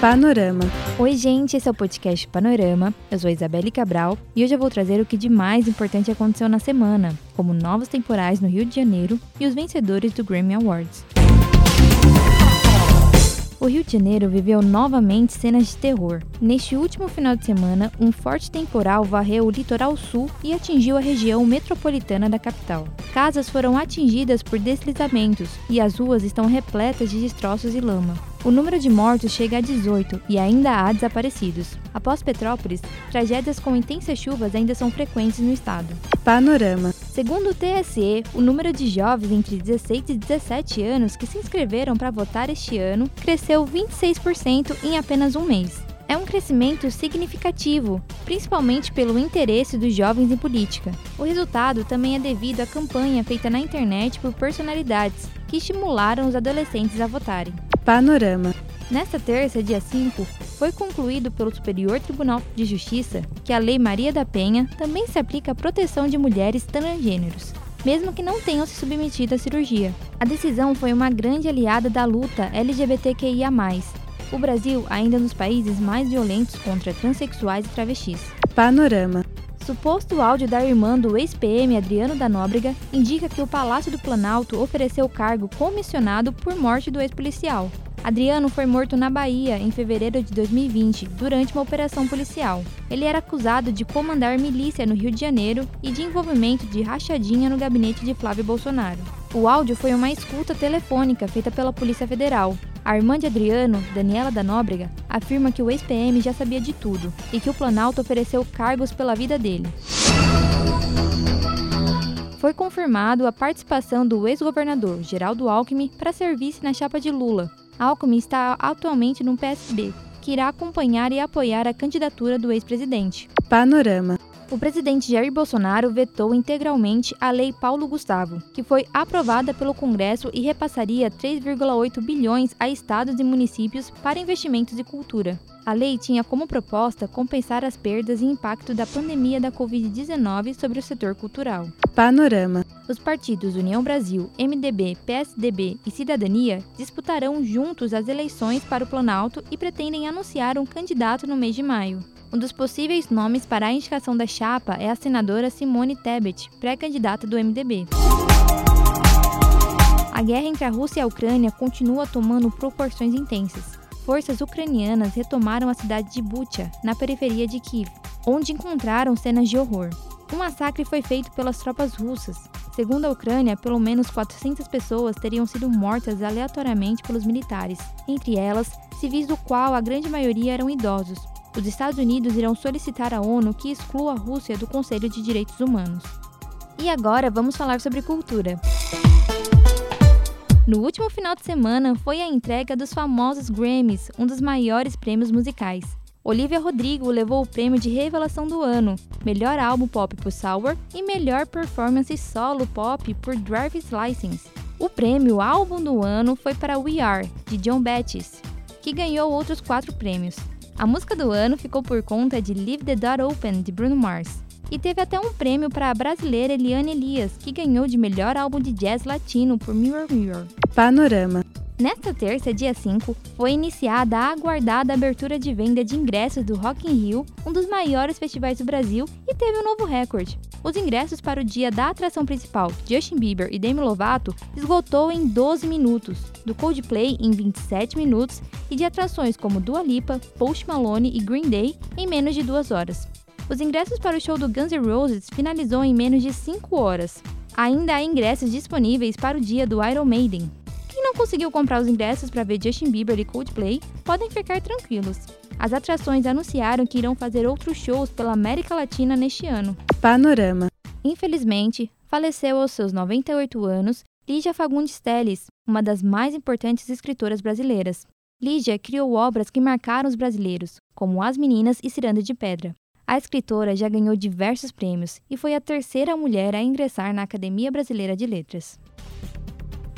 Panorama. Oi, gente, esse é o podcast Panorama. Eu sou Isabelle Cabral e hoje eu vou trazer o que de mais importante aconteceu na semana, como novos temporais no Rio de Janeiro e os vencedores do Grammy Awards. O Rio de Janeiro viveu novamente cenas de terror. Neste último final de semana, um forte temporal varreu o litoral sul e atingiu a região metropolitana da capital. Casas foram atingidas por deslizamentos e as ruas estão repletas de destroços e lama. O número de mortos chega a 18 e ainda há desaparecidos. Após Petrópolis, tragédias com intensas chuvas ainda são frequentes no estado. Panorama. Segundo o TSE, o número de jovens entre 16 e 17 anos que se inscreveram para votar este ano cresceu 26% em apenas um mês. É um crescimento significativo, principalmente pelo interesse dos jovens em política. O resultado também é devido à campanha feita na internet por personalidades que estimularam os adolescentes a votarem. Panorama. Nesta terça, dia 5, foi concluído pelo Superior Tribunal de Justiça que a Lei Maria da Penha também se aplica à proteção de mulheres transgêneros, mesmo que não tenham se submetido à cirurgia. A decisão foi uma grande aliada da luta LGBTQIA. O Brasil ainda é um dos países mais violentos contra transexuais e travestis. Panorama. Suposto áudio da irmã do ex-PM Adriano da Nóbrega indica que o Palácio do Planalto ofereceu cargo comissionado por morte do ex-policial. Adriano foi morto na Bahia em fevereiro de 2020, durante uma operação policial. Ele era acusado de comandar milícia no Rio de Janeiro e de envolvimento de rachadinha no gabinete de Flávio Bolsonaro. O áudio foi uma escuta telefônica feita pela Polícia Federal. A irmã de Adriano, Daniela da Nóbrega, afirma que o ex-PM já sabia de tudo e que o Planalto ofereceu cargos pela vida dele foi confirmado a participação do ex-governador Geraldo Alckmin para serviço na chapa de Lula. Alckmin está atualmente no PSB, que irá acompanhar e apoiar a candidatura do ex-presidente. Panorama. O presidente Jair Bolsonaro vetou integralmente a Lei Paulo Gustavo, que foi aprovada pelo Congresso e repassaria 3,8 bilhões a estados e municípios para investimentos e cultura. A lei tinha como proposta compensar as perdas e impacto da pandemia da Covid-19 sobre o setor cultural. Panorama. Os partidos União Brasil, MDB, PSDB e Cidadania disputarão juntos as eleições para o Planalto e pretendem anunciar um candidato no mês de maio. Um dos possíveis nomes para a indicação da chapa é a senadora Simone Tebet, pré-candidata do MDB. A guerra entre a Rússia e a Ucrânia continua tomando proporções intensas forças ucranianas retomaram a cidade de Bucha, na periferia de Kiev, onde encontraram cenas de horror. O massacre foi feito pelas tropas russas. Segundo a Ucrânia, pelo menos 400 pessoas teriam sido mortas aleatoriamente pelos militares, entre elas, civis do qual a grande maioria eram idosos. Os Estados Unidos irão solicitar à ONU que exclua a Rússia do Conselho de Direitos Humanos. E agora vamos falar sobre cultura. No último final de semana foi a entrega dos famosos Grammys, um dos maiores prêmios musicais. Olivia Rodrigo levou o prêmio de revelação do ano, melhor álbum pop por Sour e melhor performance solo pop por Driver's License. O prêmio álbum do ano foi para We Are, de John Bettis, que ganhou outros quatro prêmios. A música do ano ficou por conta de Leave the Door Open, de Bruno Mars. E teve até um prêmio para a brasileira Eliane Elias, que ganhou de melhor álbum de jazz latino por Mirror Mirror. Panorama. Nesta terça, dia 5, foi iniciada a aguardada abertura de venda de ingressos do Rock in Rio, um dos maiores festivais do Brasil, e teve um novo recorde. Os ingressos para o dia da atração principal, Justin Bieber e Demi Lovato, esgotou em 12 minutos, do Coldplay em 27 minutos e de atrações como Dua Lipa, Post Malone e Green Day em menos de duas horas. Os ingressos para o show do Guns N' Roses finalizou em menos de 5 horas. Ainda há ingressos disponíveis para o dia do Iron Maiden. Conseguiu comprar os ingressos para ver Justin Bieber e Coldplay, podem ficar tranquilos. As atrações anunciaram que irão fazer outros shows pela América Latina neste ano. Panorama. Infelizmente, faleceu aos seus 98 anos Lígia Fagundes Telles, uma das mais importantes escritoras brasileiras. Lígia criou obras que marcaram os brasileiros, como As Meninas e Ciranda de Pedra. A escritora já ganhou diversos prêmios e foi a terceira mulher a ingressar na Academia Brasileira de Letras.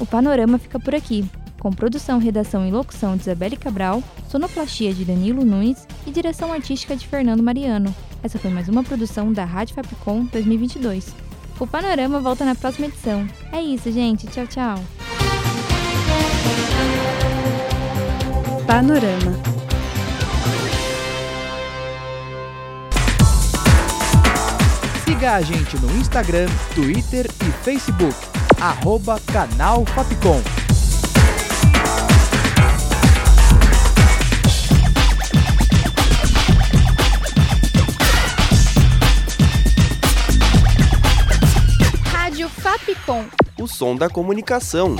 O panorama fica por aqui, com produção, redação e locução de Isabelle Cabral, sonoplastia de Danilo Nunes e direção artística de Fernando Mariano. Essa foi mais uma produção da Rádio Fapcom 2022. O panorama volta na próxima edição. É isso, gente. Tchau, tchau. Panorama. Siga a gente no Instagram, Twitter e Facebook. Arroba Canal Fapcom. Rádio Fapcom. O som da comunicação.